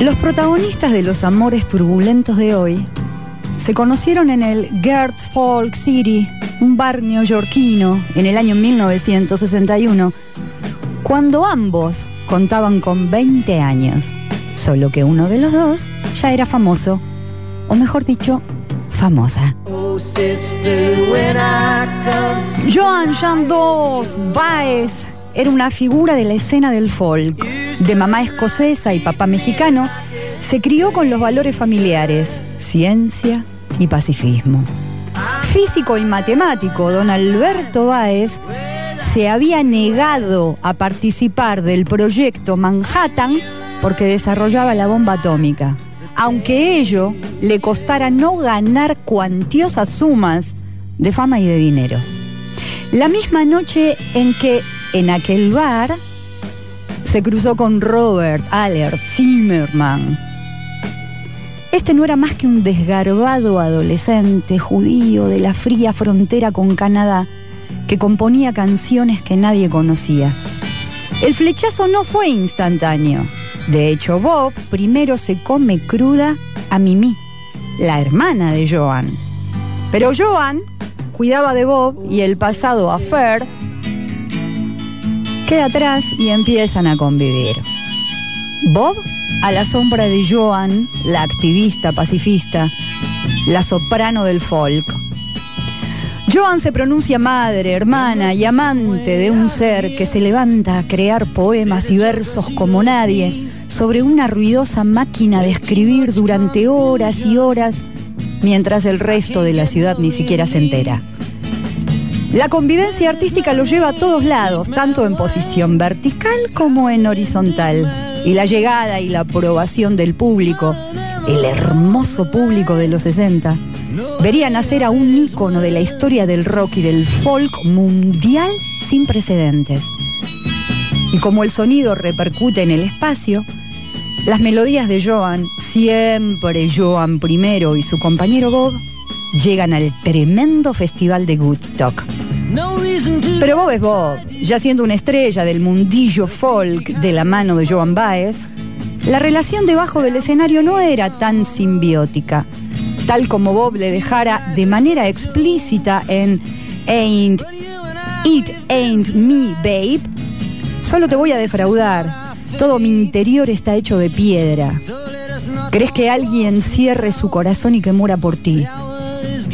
Los protagonistas de los amores turbulentos de hoy se conocieron en el Gertz Folk City, un bar neoyorquino, en el año 1961, cuando ambos contaban con 20 años, solo que uno de los dos ya era famoso, o mejor dicho, famosa. Joan Chandos Baez era una figura de la escena del folk. De mamá escocesa y papá mexicano, se crió con los valores familiares, ciencia y pacifismo. Físico y matemático, don Alberto Báez se había negado a participar del proyecto Manhattan porque desarrollaba la bomba atómica, aunque ello le costara no ganar cuantiosas sumas de fama y de dinero. La misma noche en que en aquel bar se cruzó con Robert Aller Zimmerman. Este no era más que un desgarbado adolescente judío de la fría frontera con Canadá que componía canciones que nadie conocía. El flechazo no fue instantáneo. De hecho, Bob primero se come cruda a Mimi, la hermana de Joan. Pero Joan cuidaba de Bob y el pasado affair atrás y empiezan a convivir. Bob a la sombra de Joan, la activista pacifista, la soprano del folk. Joan se pronuncia madre, hermana y amante de un ser que se levanta a crear poemas y versos como nadie sobre una ruidosa máquina de escribir durante horas y horas mientras el resto de la ciudad ni siquiera se entera. La convivencia artística lo lleva a todos lados, tanto en posición vertical como en horizontal. Y la llegada y la aprobación del público, el hermoso público de los 60, vería nacer a un ícono de la historia del rock y del folk mundial sin precedentes. Y como el sonido repercute en el espacio, las melodías de Joan, siempre Joan primero y su compañero Bob, llegan al tremendo festival de Woodstock. Pero Bob es Bob, ya siendo una estrella del mundillo folk de la mano de Joan Baez, la relación debajo del escenario no era tan simbiótica, tal como Bob le dejara de manera explícita en Ain't It Ain't Me Babe. Solo te voy a defraudar. Todo mi interior está hecho de piedra. ¿Crees que alguien cierre su corazón y que muera por ti?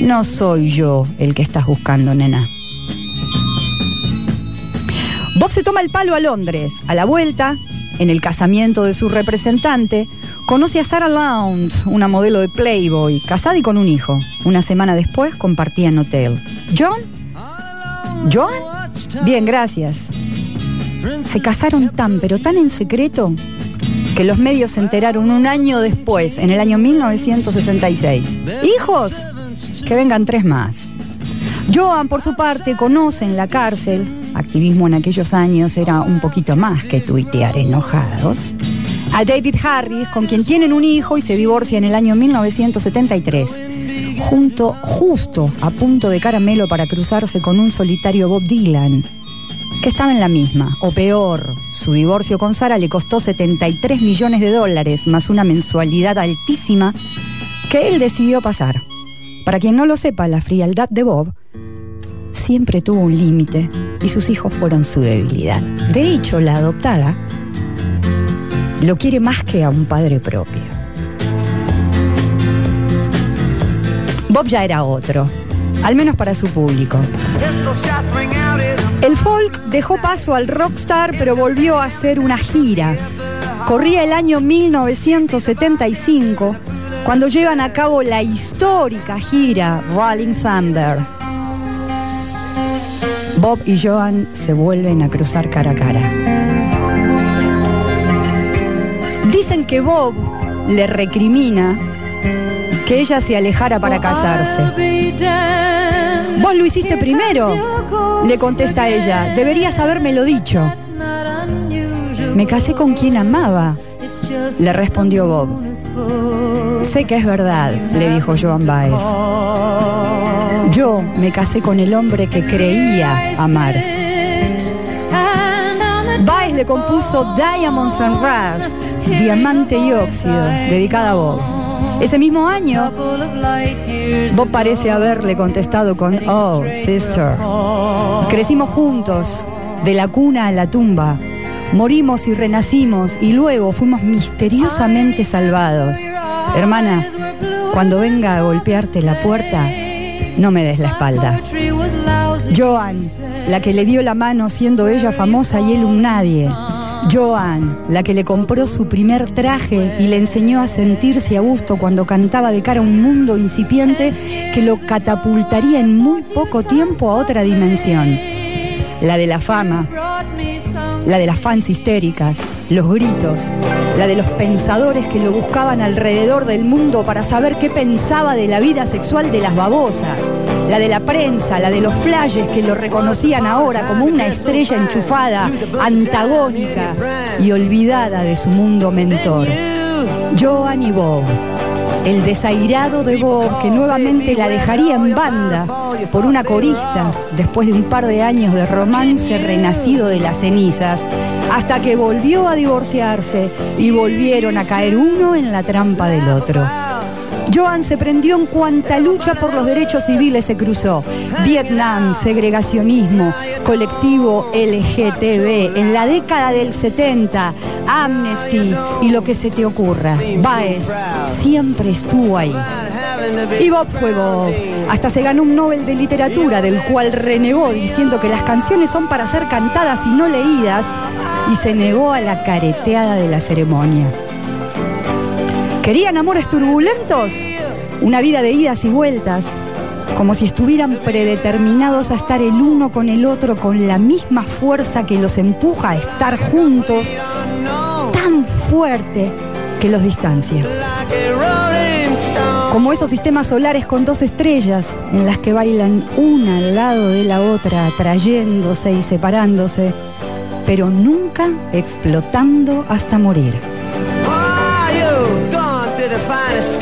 No soy yo el que estás buscando, nena. Bob se toma el palo a Londres. A la vuelta, en el casamiento de su representante, conoce a Sarah Lowndes, una modelo de Playboy, casada y con un hijo. Una semana después compartían hotel. ¿John? ¿John? Bien, gracias. Se casaron tan, pero tan en secreto, que los medios se enteraron un año después, en el año 1966. ¿Hijos? Que vengan tres más. Joan, por su parte, conoce en la cárcel, activismo en aquellos años era un poquito más que tuitear enojados, a David Harris, con quien tienen un hijo y se divorcia en el año 1973, junto, justo a punto de caramelo para cruzarse con un solitario Bob Dylan, que estaba en la misma, o peor, su divorcio con Sara le costó 73 millones de dólares, más una mensualidad altísima que él decidió pasar. Para quien no lo sepa, la frialdad de Bob siempre tuvo un límite y sus hijos fueron su debilidad. De hecho, la adoptada lo quiere más que a un padre propio. Bob ya era otro, al menos para su público. El folk dejó paso al rockstar, pero volvió a hacer una gira. Corría el año 1975, cuando llevan a cabo la histórica gira Rolling Thunder. Bob y Joan se vuelven a cruzar cara a cara. Dicen que Bob le recrimina que ella se alejara para casarse. Vos lo hiciste primero, le contesta ella. Deberías habérmelo dicho. Me casé con quien amaba, le respondió Bob. Sé que es verdad, le dijo Joan Baez. Yo me casé con el hombre que creía amar. Baez le compuso Diamonds and Rust, Diamante y Óxido, dedicada a Bob. Ese mismo año, Bob parece haberle contestado con Oh, sister. Crecimos juntos, de la cuna a la tumba. Morimos y renacimos y luego fuimos misteriosamente salvados. Hermana, cuando venga a golpearte la puerta, no me des la espalda. Joan, la que le dio la mano siendo ella famosa y él un nadie. Joan, la que le compró su primer traje y le enseñó a sentirse a gusto cuando cantaba de cara a un mundo incipiente que lo catapultaría en muy poco tiempo a otra dimensión. La de la fama, la de las fans histéricas, los gritos, la de los pensadores que lo buscaban alrededor del mundo para saber qué pensaba de la vida sexual de las babosas, la de la prensa, la de los flashes que lo reconocían ahora como una estrella enchufada, antagónica y olvidada de su mundo mentor. Joan y Bob el desairado de Bob que nuevamente la dejaría en banda por una corista después de un par de años de romance renacido de las cenizas, hasta que volvió a divorciarse y volvieron a caer uno en la trampa del otro. Joan se prendió en cuanta lucha por los derechos civiles se cruzó. Vietnam, segregacionismo, colectivo LGTB, en la década del 70, Amnesty y lo que se te ocurra. Baez siempre estuvo ahí. Y Bob fue Bob. Hasta se ganó un Nobel de Literatura, del cual renegó diciendo que las canciones son para ser cantadas y no leídas, y se negó a la careteada de la ceremonia. ¿Querían amores turbulentos? Una vida de idas y vueltas, como si estuvieran predeterminados a estar el uno con el otro con la misma fuerza que los empuja a estar juntos, tan fuerte que los distancia. Como esos sistemas solares con dos estrellas en las que bailan una al lado de la otra, atrayéndose y separándose, pero nunca explotando hasta morir.